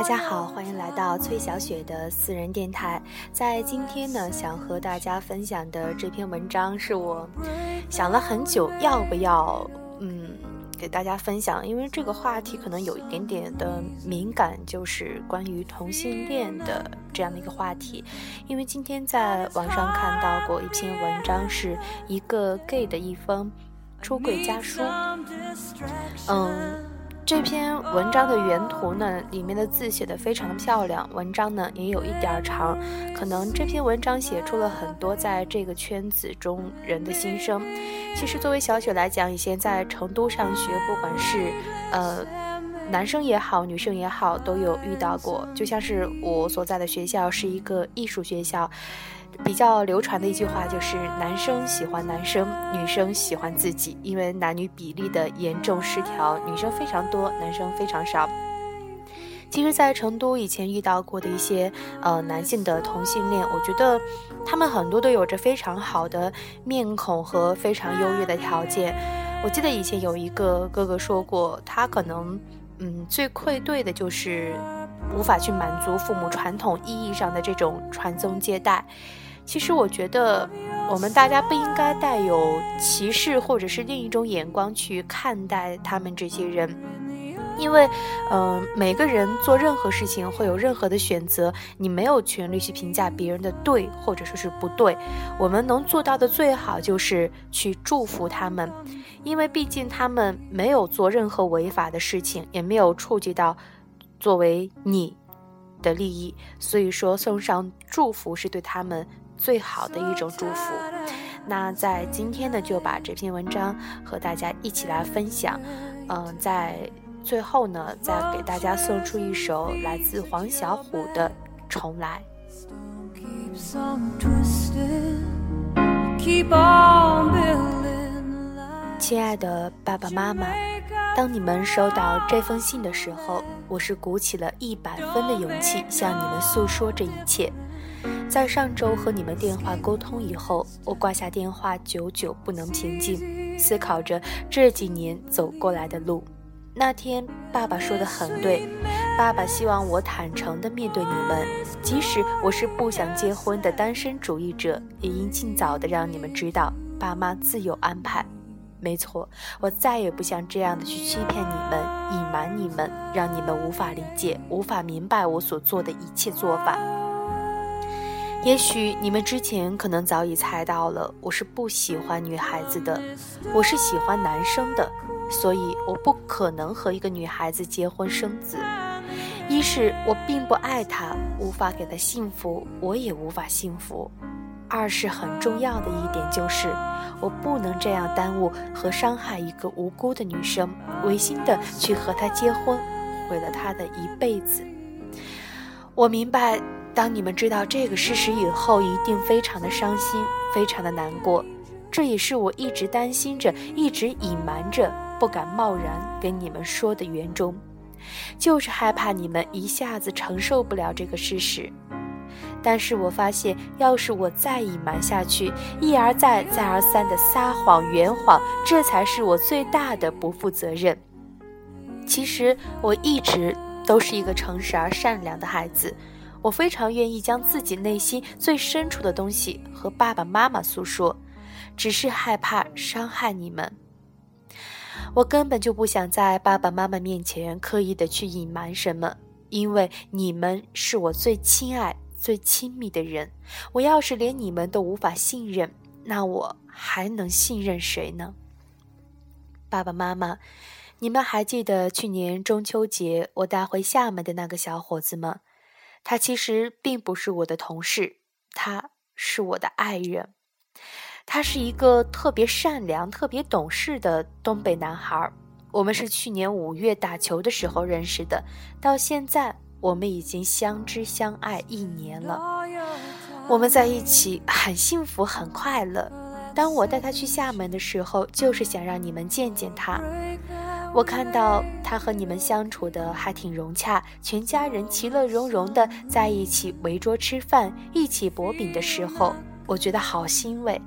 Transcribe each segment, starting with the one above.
大家好，欢迎来到崔小雪的私人电台。在今天呢，想和大家分享的这篇文章是我想了很久要不要嗯给大家分享，因为这个话题可能有一点点的敏感，就是关于同性恋的这样的一个话题。因为今天在网上看到过一篇文章，是一个 gay 的一封出柜家书，嗯。这篇文章的原图呢，里面的字写的非常漂亮，文章呢也有一点长，可能这篇文章写出了很多在这个圈子中人的心声。其实作为小雪来讲，以前在成都上学，不管是呃男生也好，女生也好，都有遇到过。就像是我所在的学校是一个艺术学校。比较流传的一句话就是男生喜欢男生，女生喜欢自己，因为男女比例的严重失调，女生非常多，男生非常少。其实，在成都以前遇到过的一些呃男性的同性恋，我觉得他们很多都有着非常好的面孔和非常优越的条件。我记得以前有一个哥哥说过，他可能嗯最愧对的就是无法去满足父母传统意义上的这种传宗接代。其实我觉得，我们大家不应该带有歧视或者是另一种眼光去看待他们这些人，因为，嗯，每个人做任何事情会有任何的选择，你没有权利去评价别人的对或者说是不对。我们能做到的最好就是去祝福他们，因为毕竟他们没有做任何违法的事情，也没有触及到作为你的利益，所以说送上祝福是对他们。最好的一种祝福。那在今天呢，就把这篇文章和大家一起来分享。嗯，在最后呢，再给大家送出一首来自黄小琥的《重来》。亲爱的爸爸妈妈，当你们收到这封信的时候，我是鼓起了一百分的勇气向你们诉说这一切。在上周和你们电话沟通以后，我挂下电话，久久不能平静，思考着这几年走过来的路。那天，爸爸说的很对，爸爸希望我坦诚地面对你们，即使我是不想结婚的单身主义者，也应尽早地让你们知道，爸妈自有安排。没错，我再也不像这样的去欺骗你们，隐瞒你们，让你们无法理解、无法明白我所做的一切做法。也许你们之前可能早已猜到了，我是不喜欢女孩子的，我是喜欢男生的，所以我不可能和一个女孩子结婚生子。一是我并不爱她，无法给她幸福，我也无法幸福；二是很重要的一点就是，我不能这样耽误和伤害一个无辜的女生，违心的去和她结婚，毁了她的一辈子。我明白。当你们知道这个事实以后，一定非常的伤心，非常的难过。这也是我一直担心着、一直隐瞒着、不敢贸然跟你们说的原衷，就是害怕你们一下子承受不了这个事实。但是我发现，要是我再隐瞒下去，一而再、再而三的撒谎、圆谎，这才是我最大的不负责任。其实我一直都是一个诚实而善良的孩子。我非常愿意将自己内心最深处的东西和爸爸妈妈诉说，只是害怕伤害你们。我根本就不想在爸爸妈妈面前刻意的去隐瞒什么，因为你们是我最亲爱、最亲密的人。我要是连你们都无法信任，那我还能信任谁呢？爸爸妈妈，你们还记得去年中秋节我带回厦门的那个小伙子吗？他其实并不是我的同事，他是我的爱人。他是一个特别善良、特别懂事的东北男孩。我们是去年五月打球的时候认识的，到现在我们已经相知相爱一年了。我们在一起很幸福、很快乐。当我带他去厦门的时候，就是想让你们见见他。我看到他和你们相处的还挺融洽，全家人其乐融融的在一起围桌吃饭，一起薄饼的时候，我觉得好欣慰。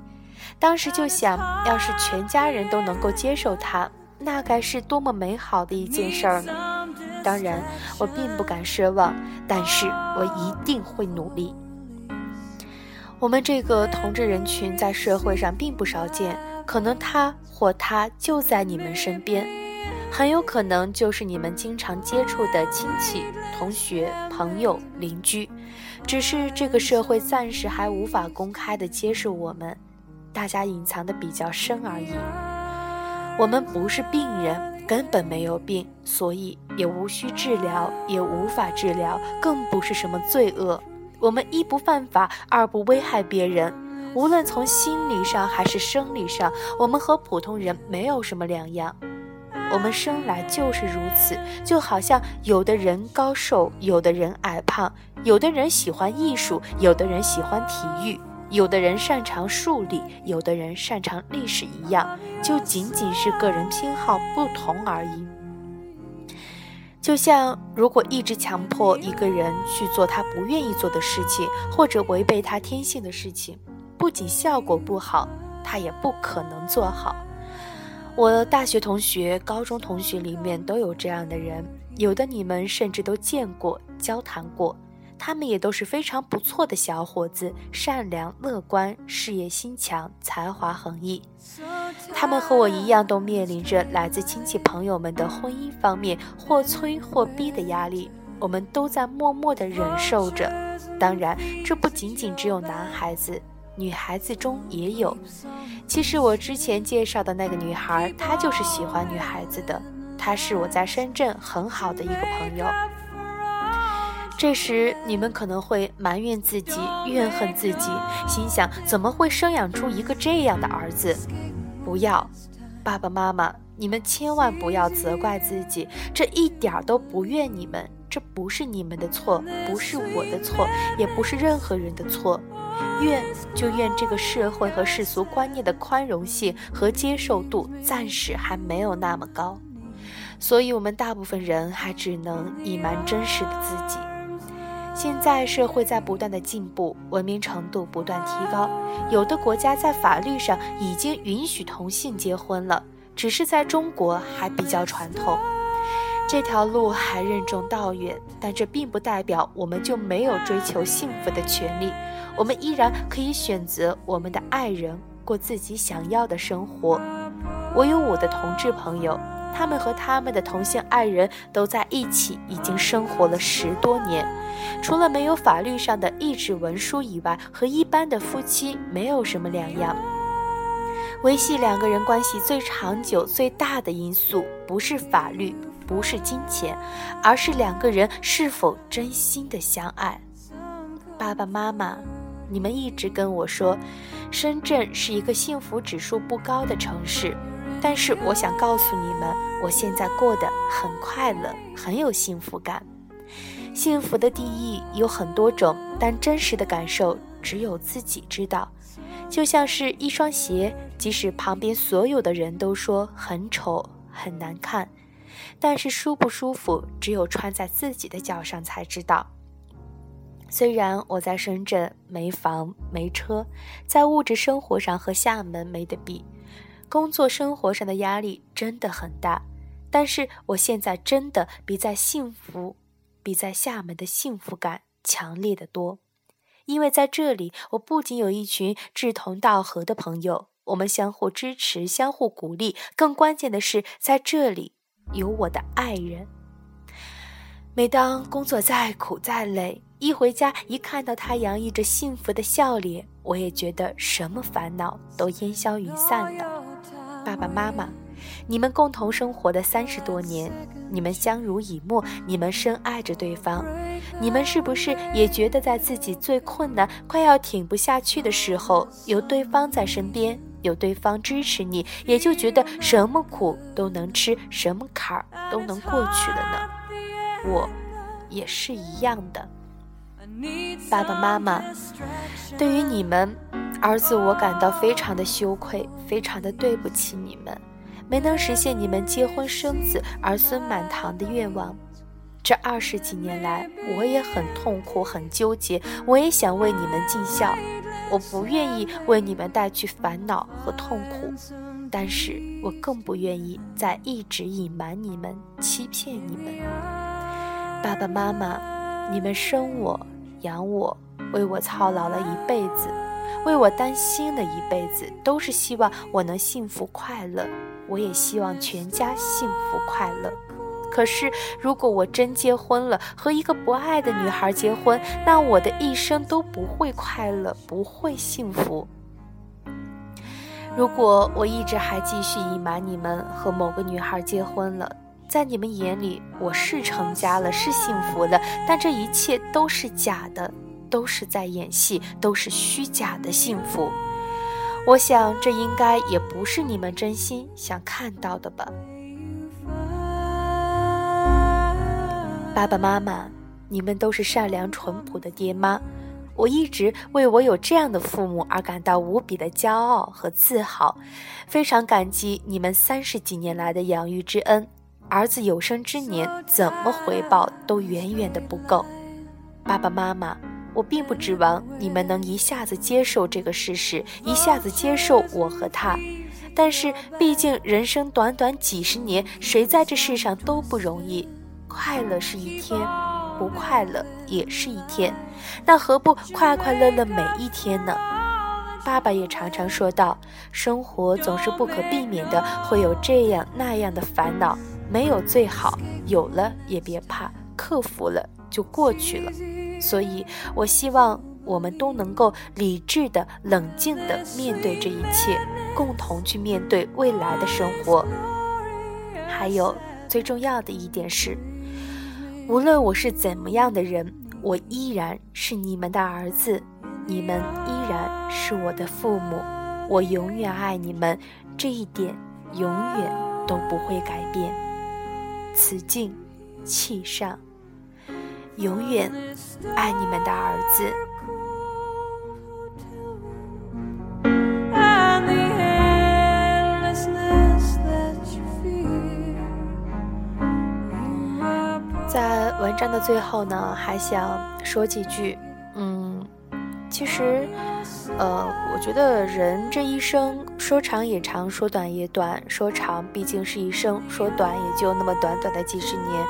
当时就想，要是全家人都能够接受他，那该是多么美好的一件事儿呢？当然，我并不敢奢望，但是我一定会努力。我们这个同志人群在社会上并不少见，可能他或她就在你们身边，很有可能就是你们经常接触的亲戚、同学、朋友、邻居，只是这个社会暂时还无法公开的接受我们，大家隐藏的比较深而已。我们不是病人。根本没有病，所以也无需治疗，也无法治疗，更不是什么罪恶。我们一不犯法，二不危害别人。无论从心理上还是生理上，我们和普通人没有什么两样。我们生来就是如此，就好像有的人高瘦，有的人矮胖，有的人喜欢艺术，有的人喜欢体育。有的人擅长数理，有的人擅长历史，一样，就仅仅是个人偏好不同而已。就像如果一直强迫一个人去做他不愿意做的事情，或者违背他天性的事情，不仅效果不好，他也不可能做好。我大学同学、高中同学里面都有这样的人，有的你们甚至都见过、交谈过。他们也都是非常不错的小伙子，善良、乐观、事业心强、才华横溢。他们和我一样，都面临着来自亲戚朋友们的婚姻方面或催或逼的压力。我们都在默默地忍受着。当然，这不仅仅只有男孩子，女孩子中也有。其实我之前介绍的那个女孩，她就是喜欢女孩子的。她是我在深圳很好的一个朋友。这时，你们可能会埋怨自己、怨恨自己，心想：怎么会生养出一个这样的儿子？不要，爸爸妈妈，你们千万不要责怪自己，这一点都不怨你们，这不是你们的错，不是我的错，也不是任何人的错。怨就怨这个社会和世俗观念的宽容性和接受度暂时还没有那么高，所以我们大部分人还只能隐瞒真实的自己。现在社会在不断的进步，文明程度不断提高，有的国家在法律上已经允许同性结婚了，只是在中国还比较传统，这条路还任重道远。但这并不代表我们就没有追求幸福的权利，我们依然可以选择我们的爱人，过自己想要的生活。我有我的同志朋友，他们和他们的同性爱人都在一起，已经生活了十多年。除了没有法律上的一纸文书以外，和一般的夫妻没有什么两样。维系两个人关系最长久、最大的因素，不是法律，不是金钱，而是两个人是否真心的相爱。爸爸妈妈，你们一直跟我说，深圳是一个幸福指数不高的城市，但是我想告诉你们，我现在过得很快乐，很有幸福感。幸福的定义有很多种，但真实的感受只有自己知道。就像是一双鞋，即使旁边所有的人都说很丑、很难看，但是舒不舒服，只有穿在自己的脚上才知道。虽然我在深圳没房没车，在物质生活上和厦门没得比，工作生活上的压力真的很大，但是我现在真的比在幸福。比在厦门的幸福感强烈的多，因为在这里，我不仅有一群志同道合的朋友，我们相互支持、相互鼓励，更关键的是，在这里有我的爱人。每当工作再苦再累，一回家一看到他洋溢着幸福的笑脸，我也觉得什么烦恼都烟消云散了。爸爸妈妈。你们共同生活的三十多年，你们相濡以沫，你们深爱着对方，你们是不是也觉得在自己最困难、快要挺不下去的时候，有对方在身边，有对方支持你，也就觉得什么苦都能吃，什么坎儿都能过去了呢？我，也是一样的。爸爸妈妈，对于你们，儿子我感到非常的羞愧，非常的对不起你们。没能实现你们结婚生子、儿孙满堂的愿望，这二十几年来，我也很痛苦、很纠结。我也想为你们尽孝，我不愿意为你们带去烦恼和痛苦，但是我更不愿意再一直隐瞒你们、欺骗你们。爸爸妈妈，你们生我养我，为我操劳了一辈子，为我担心了一辈子，都是希望我能幸福快乐。我也希望全家幸福快乐。可是，如果我真结婚了，和一个不爱的女孩结婚，那我的一生都不会快乐，不会幸福。如果我一直还继续隐瞒你们和某个女孩结婚了，在你们眼里我是成家了，是幸福了，但这一切都是假的，都是在演戏，都是虚假的幸福。我想这应该也不是你们真心想看到的吧。爸爸妈妈，你们都是善良淳朴的爹妈。我一直为我有这样的父母而感到无比的骄傲和自豪，非常感激你们三十几年来的养育之恩。儿子有生之年怎么回报都远远的不够。爸爸妈妈，我并不指望你们能一下子接受这个事实，一下子接受我和他。但是毕竟人生短短几十年，谁在这世上都不容易，快乐是一天。不快乐也是一天，那何不快快乐乐每一天呢？爸爸也常常说道：“生活总是不可避免的会有这样那样的烦恼，没有最好，有了也别怕，克服了就过去了。”所以，我希望我们都能够理智的、冷静的面对这一切，共同去面对未来的生活。还有最重要的一点是。无论我是怎么样的人，我依然是你们的儿子，你们依然是我的父母，我永远爱你们，这一点永远都不会改变。慈敬，气上，永远爱你们的儿子。在文章的最后呢，还想说几句。嗯，其实，呃，我觉得人这一生说长也长，说短也短。说长毕竟是一生，说短也就那么短短的几十年。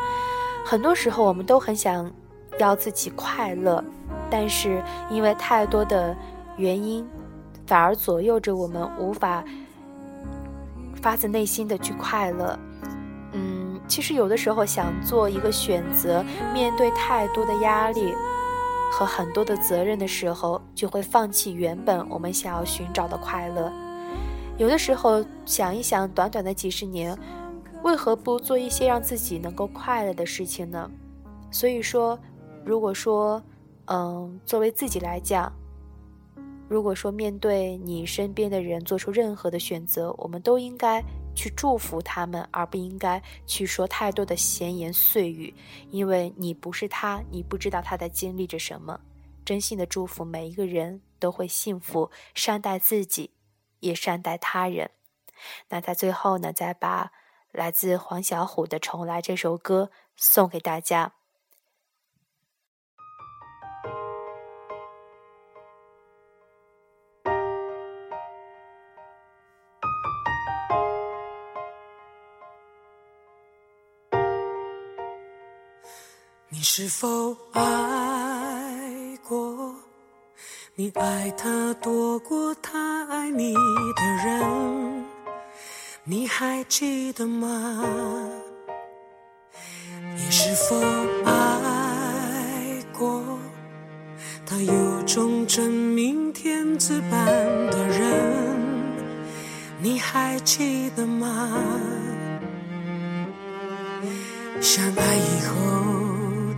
很多时候，我们都很想要自己快乐，但是因为太多的原因，反而左右着我们无法发自内心的去快乐。嗯其实有的时候想做一个选择，面对太多的压力和很多的责任的时候，就会放弃原本我们想要寻找的快乐。有的时候想一想，短短的几十年，为何不做一些让自己能够快乐的事情呢？所以说，如果说，嗯，作为自己来讲，如果说面对你身边的人做出任何的选择，我们都应该。去祝福他们，而不应该去说太多的闲言碎语，因为你不是他，你不知道他在经历着什么。真心的祝福每一个人都会幸福，善待自己，也善待他人。那在最后呢，再把来自黄小琥的《重来》这首歌送给大家。你是否爱过？你爱他多过他爱你的人，你还记得吗？你是否爱过？他有种真命天子般的人，你还记得吗？相爱以后。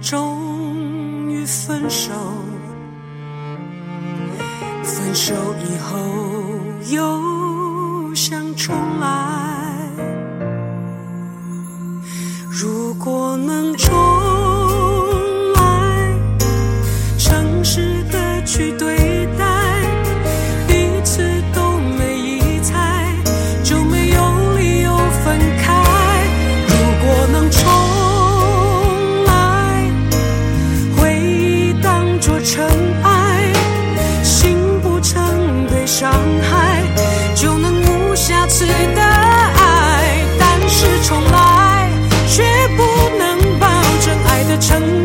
终于分手，分手以后又想重来。如果能重成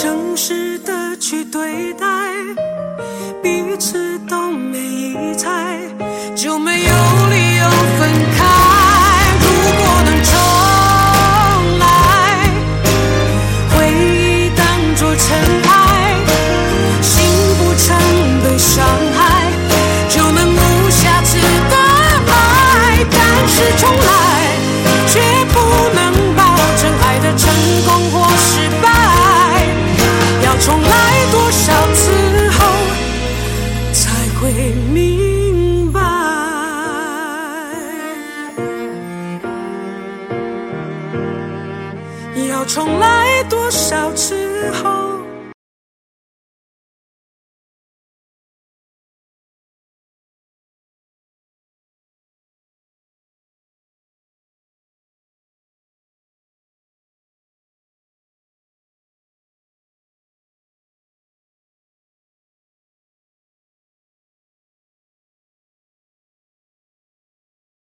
诚实的去对待彼此都没疑猜就没有理由分开。如果能重来回忆当做尘埃心不诚会明白，要重来多少次后。